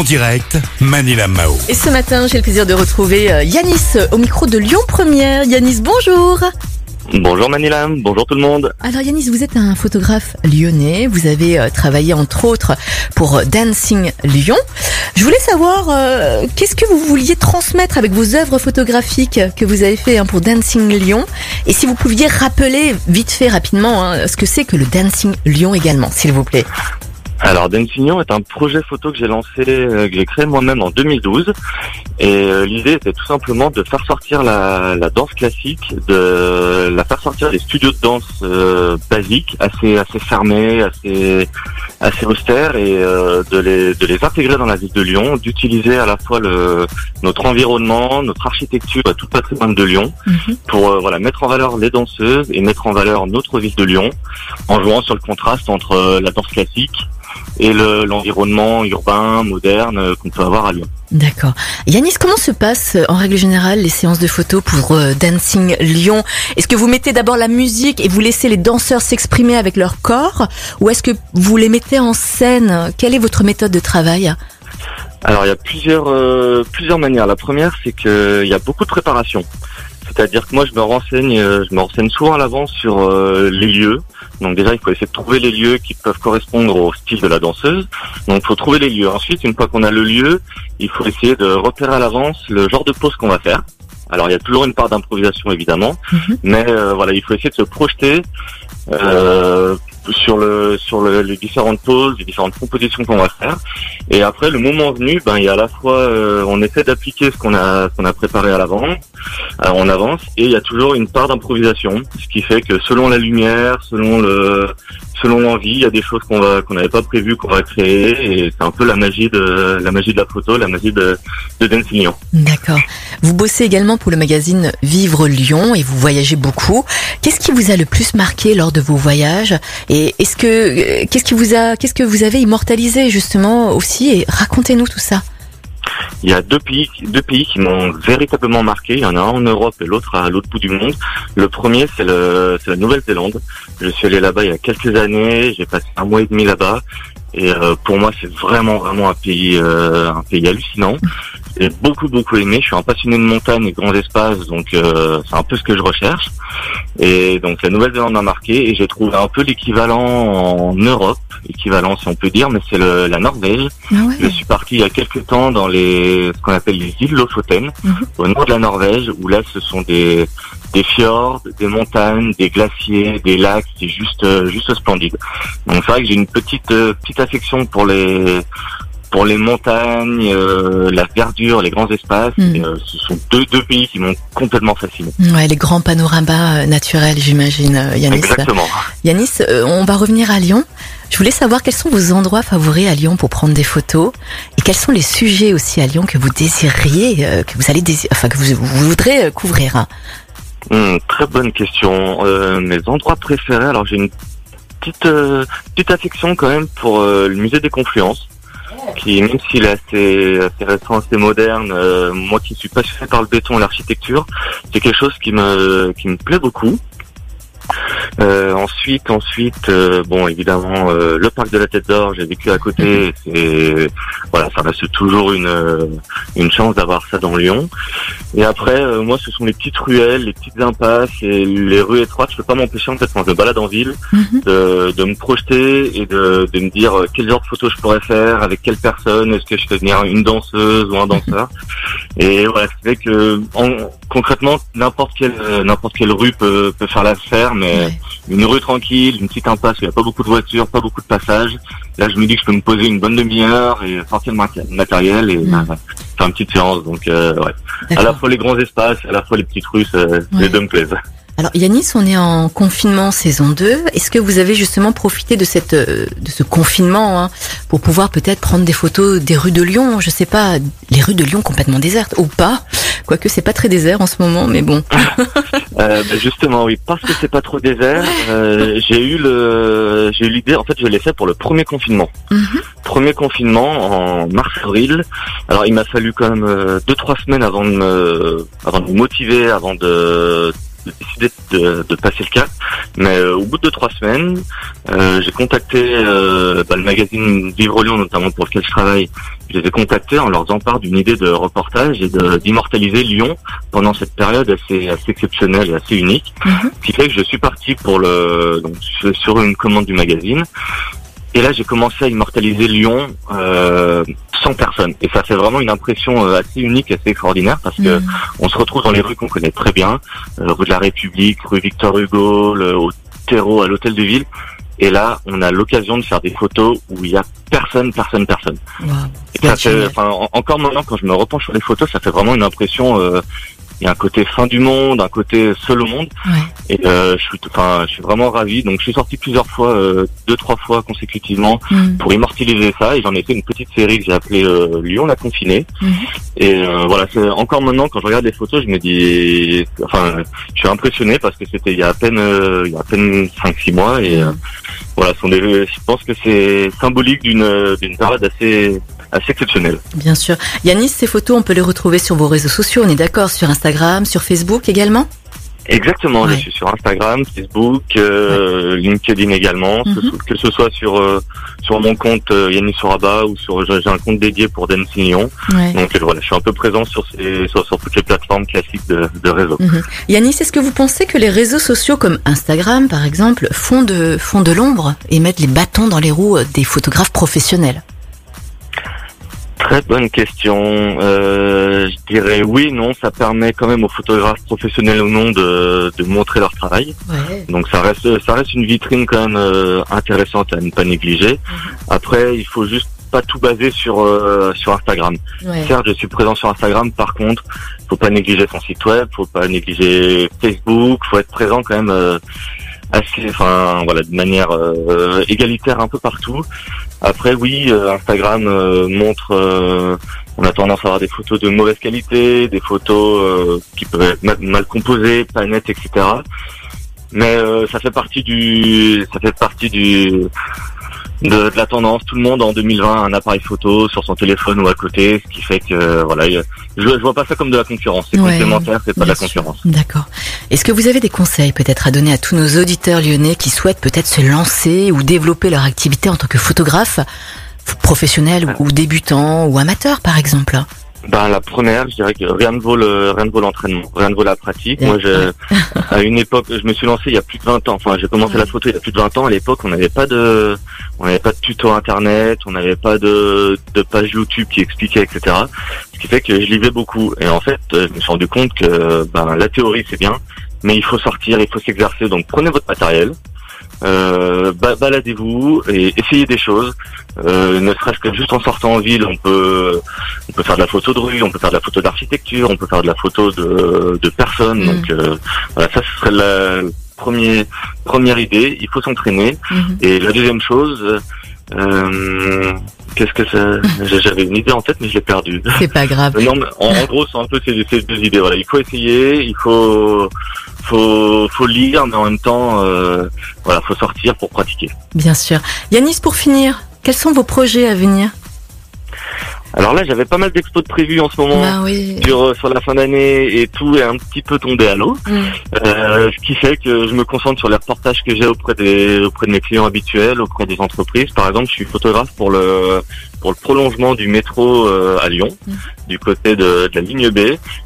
En direct, Manila Mao. Et ce matin, j'ai le plaisir de retrouver euh, Yanis au micro de Lyon Première. Yanis, bonjour. Bonjour Manila, bonjour tout le monde. Alors Yanis, vous êtes un photographe lyonnais. Vous avez euh, travaillé entre autres pour euh, Dancing Lyon. Je voulais savoir euh, qu'est-ce que vous vouliez transmettre avec vos œuvres photographiques que vous avez fait hein, pour Dancing Lyon? Et si vous pouviez rappeler vite fait rapidement hein, ce que c'est que le Dancing Lyon également, s'il vous plaît. Alors Dancing est un projet photo que j'ai lancé, euh, que j'ai créé moi-même en 2012. Et euh, l'idée était tout simplement de faire sortir la, la danse classique, de la faire sortir des studios de danse euh, basiques, assez assez fermés, assez assez austères, et euh, de les de les intégrer dans la ville de Lyon, d'utiliser à la fois le notre environnement, notre architecture, tout le patrimoine de Lyon, Mhm. pour euh, voilà mettre en valeur les danseuses et mettre en valeur notre ville de Lyon, en jouant sur le contraste entre euh, la danse classique et le- l'environnement urbain, moderne euh, qu'on peut avoir à Lyon. D'accord. Yanis, comment se passent euh, en règle générale les séances de photos pour euh, Dancing Lyon? Est-ce que vous mettez d'abord la musique et vous laissez les danseurs s'exprimer avec leur corps? Ou est-ce que vous les mettez en scène? Quelle est votre méthode de travail? Alors il y a plusieurs euh, plusieurs manières. La première, c'est que il y a beaucoup de préparation. C'est-à-dire que moi, je me renseigne, euh, je me renseigne souvent à l'avance sur euh, les lieux. Donc déjà, il faut essayer de trouver les lieux qui peuvent correspondre au style de la danseuse. Donc il faut trouver les lieux. Ensuite, une fois qu'on a le lieu, il faut essayer de repérer à l'avance le genre de pose qu'on va faire. Alors il y a toujours une part d'improvisation évidemment, Mhm. mais euh, voilà, il faut essayer de se projeter euh, sur le sur le- les différentes poses, les différentes compositions qu'on va faire. Et après, le moment venu, ben il y a à la fois, euh, on essaie d'appliquer ce qu'on a ce qu'on a préparé à l'avant, on avance, et il y a toujours une part d'improvisation, ce qui fait que selon la lumière, selon le selon l'envie, il y a des choses qu'on va qu'on n'avait pas prévues qu'on va créer, et c'est un peu la magie de la magie de la photo, la magie de de. D'accord. Vous bossez également pour le magazine Vivre Lyon et vous voyagez beaucoup. Qu'est-ce qui vous a le plus marqué lors de vos voyages Et est-ce que euh, qu'est-ce qui vous a qu'est-ce que vous avez immortalisé justement aussi? Et racontez-nous tout ça. Il y a deux pays, deux pays qui m'ont véritablement marqué. Il y en a un en Europe et l'autre à l'autre bout du monde. Le premier, c'est la Nouvelle-Zélande. Je suis allé là-bas il y a quelques années. J'ai passé un mois et demi là-bas. Et euh, pour moi, c'est vraiment, vraiment un pays, euh, un pays hallucinant. J'ai beaucoup, beaucoup aimé. Je suis un passionné de montagne et de grands espaces, donc euh, c'est un peu ce que je recherche. Et donc la Nouvelle-Zélande m'a marqué et j'ai trouvé un peu l'équivalent en Europe, équivalent si on peut dire, mais c'est le- la Norvège. Ah Je suis parti il y a quelques temps dans les ce qu'on appelle les îles Lofoten, Mhm. au nord de la Norvège, où là ce sont des des fjords, des montagnes, des glaciers, des lacs, c'est juste euh, juste splendide. Donc c'est vrai que j'ai une petite euh, petite affection pour les pour les montagnes, euh, la verdure, les grands espaces. Et, euh, ce sont deux deux pays qui m'ont complètement fasciné. Ouais, les grands panoramas euh, naturels, j'imagine, euh, Yanis. Exactement. Yanis, euh, on va revenir à Lyon. Je voulais savoir quels sont vos endroits favoris à Lyon pour prendre des photos et quels sont les sujets aussi à Lyon que vous désiriez, euh, que vous allez dési- enfin que vous, vous voudrez couvrir. hein. Hmm, très bonne question. Euh, mes endroits préférés, alors j'ai une petite euh, petite affection quand même pour euh, le musée des Confluences, qui même s'il est assez, assez récent, assez moderne, euh, moi qui suis passionné par le béton et l'architecture, c'est quelque chose qui me qui me plaît beaucoup. Euh, ensuite, ensuite, euh, bon, évidemment, euh, le parc de la Tête d'Or, j'ai vécu à côté. C'est voilà, ça reste toujours une euh, une chance d'avoir ça dans Lyon. Et après, euh, moi, ce sont les petites ruelles, les petites impasses et les rues étroites. Je peux pas m'empêcher en fait quand je me balade en ville Mhm. de, de me projeter et de, de me dire euh, quel genre de photos je pourrais faire, avec quelle personne, est-ce que je fais venir une danseuse ou un danseur. Et voilà, ce qui fait que en- concrètement, n'importe quelle euh, n'importe quelle rue peut, peut faire l'affaire, mais Ouais. une rue tranquille, une petite impasse où il n'y a pas beaucoup de voitures, pas beaucoup de passages. Là, je me dis que je peux me poser une bonne demi-heure et sortir le maté- matériel et Mm. bah, faire une petite séance. Donc, euh, ouais. À la fois les grands espaces, à la fois les petites rues, Ouais. les deux me plaisent. Alors Yanis, on est en confinement saison 2. Est-ce que vous avez justement profité de cette euh, de ce confinement hein, pour pouvoir peut-être prendre des photos des rues de Lyon, je sais pas, les rues de Lyon complètement désertes ou pas? Quoique c'est pas très désert en ce moment, mais bon. Euh, ben justement, oui, parce que c'est pas trop désert, euh, j'ai eu le, j'ai eu l'idée. En fait, je l'ai fait pour le premier confinement. Mhm. Premier confinement en mars-avril. Alors, il m'a fallu quand même euh, deux trois semaines avant de me, avant de me motiver, avant de décidé de, de passer le cap. Mais euh, au bout de trois semaines, euh, j'ai contacté euh, bah, le magazine Vivre Lyon, notamment pour lequel je travaille. Je les ai contactés en leur faisant part d'une idée de reportage et d'immortaliser Lyon pendant cette période assez, assez exceptionnelle et assez unique. Mhm. Ce qui fait que je suis parti pour le donc sur une commande du magazine. Et là, j'ai commencé à immortaliser Lyon euh, sans personne. Et ça fait vraiment une impression euh, assez unique, assez extraordinaire, parce que Mhm. on se retrouve dans les rues qu'on connaît très bien, euh, rue de la République, rue Victor Hugo, le, au terreau, à l'hôtel de ville. Et là, on a l'occasion de faire des photos où il y a personne, personne, personne. Et ça fait, enfin, en- encore maintenant, quand je me repenche sur les photos, ça fait vraiment une impression. euh, il y a un côté fin du monde, un côté seul au monde. Ouais. Et euh, je suis, enfin, je suis vraiment ravi. Donc, je suis sorti plusieurs fois, euh, deux, trois fois consécutivement Mhm. pour immortaliser ça. Et j'en ai fait une petite série que j'ai appelée euh, Lyon la confinée. Mhm. Et euh, voilà, c'est encore maintenant quand je regarde les photos, je me dis, enfin, je suis impressionné parce que c'était il y a à peine, euh, il y a à peine cinq, six mois. Et euh, voilà, sont des, je pense que c'est symbolique d'une d'une période assez assez exceptionnelle. Bien sûr. Yanis, ces photos, on peut les retrouver sur vos réseaux sociaux, on est d'accord, sur Instagram, sur Facebook également? Exactement, Ouais. je suis sur Instagram, Facebook, euh, LinkedIn également, que, Mhm. ce- que ce soit sur euh, sur mon compte euh, Yannis ou sur j'ai un compte dédié pour Dancing Lyon. Ouais. Donc euh, voilà, je suis un peu présent sur ces sur, sur toutes les plateformes classiques de, de réseau. Mhm. Yanis, est-ce que vous pensez que les réseaux sociaux comme Instagram, par exemple, font de, font de l'ombre et mettent les bâtons dans les roues des photographes professionnels? Très bonne question. Euh, je dirais oui, non, ça permet quand même aux photographes professionnels ou non de, de montrer leur travail. Ouais. Donc ça reste ça reste une vitrine quand même euh, intéressante à ne pas négliger. Après, il faut juste pas tout baser sur euh, sur Instagram. Ouais. Certes, je suis présent sur Instagram. Par contre, faut pas négliger son site web, faut pas négliger Facebook, faut être présent quand même euh, assez, enfin voilà, de manière euh, égalitaire un peu partout. Après, oui, euh, Instagram euh, montre, euh, on a tendance à avoir des photos de mauvaise qualité, des photos qui peuvent être mal, mal composées, pas nettes, etc. Mais ça fait partie du, ça fait partie du de, de la tendance. Tout le monde en 2020 a un appareil photo sur son téléphone ou à côté, ce qui fait que voilà, je, je vois pas ça comme de la concurrence. C'est Ouais, complémentaire, c'est pas de la concurrence. D'accord. Est-ce que vous avez des conseils peut-être à donner à tous nos auditeurs lyonnais qui souhaitent peut-être se lancer ou développer leur activité en tant que photographe professionnel ou, ou débutant ou amateur par exemple? Ben la première, je dirais que rien ne vaut le rien ne vaut l'entraînement, rien ne vaut la pratique. Moi, je, à une époque, je me suis lancé il y a plus de 20 ans. Enfin, j'ai commencé Ouais. la photo il y a plus de 20 ans. À l'époque, on n'avait pas de on n'avait pas de tuto internet, on n'avait pas de de page YouTube qui expliquait, etc. Ce qui fait que je lisais beaucoup. Et en fait, je me suis rendu compte que ben la théorie c'est bien, mais il faut sortir, il faut s'exercer. Donc prenez votre matériel. Euh, ba- baladez-vous et essayez des choses. Euh, ne serait-ce que juste en sortant en ville, on peut on peut faire de la photo de rue, on peut faire de la photo d'architecture, on peut faire de la photo de, de personnes. Mm. Donc euh, voilà, ça ce serait la première première idée. Il faut s'entraîner. Mhm. Et la deuxième chose, euh, qu'est-ce que ça J'avais une idée en tête, mais je l'ai perdue. C'est pas grave. Non, mais en, en gros, c'est un peu ces, ces deux idées. Voilà, il faut essayer, il faut faut faut lire, mais en même temps, euh, voilà, faut sortir pour pratiquer. Bien sûr. Yanis, pour finir, quels sont vos projets à venir? Alors là, j'avais pas mal d'expos de prévus en ce moment. Bah oui. Sur, euh, sur la fin d'année et tout est un petit peu tombé à l'eau, Mm. Euh, ce qui fait que je me concentre sur les reportages que j'ai auprès des auprès de mes clients habituels, auprès des entreprises. Par exemple, je suis photographe pour le pour le prolongement du métro euh, à Lyon, Mm. du côté de, de la ligne B.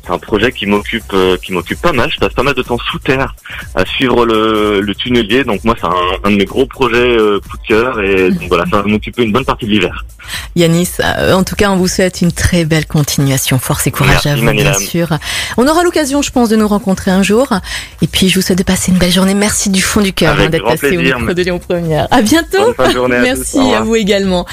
C'est un projet qui m'occupe euh, qui m'occupe pas mal. Je passe pas mal de temps sous terre à suivre le, le tunnelier. Donc moi, c'est un, un de mes gros projets coup de cœur et donc voilà, ça va m'occuper une bonne partie de l'hiver. Yanis, en tout cas, on vous souhaite une très belle continuation. Force et courage Merci, à vous, bien sûr. On aura l'occasion, je pense, de nous rencontrer un jour. Et puis, je vous souhaite de passer une belle journée. Merci du fond du cœur hein, d'être passé au plaisir. micro de Lyon Première. À bientôt. Bonne fin de journée à tous. Merci Au à vous également.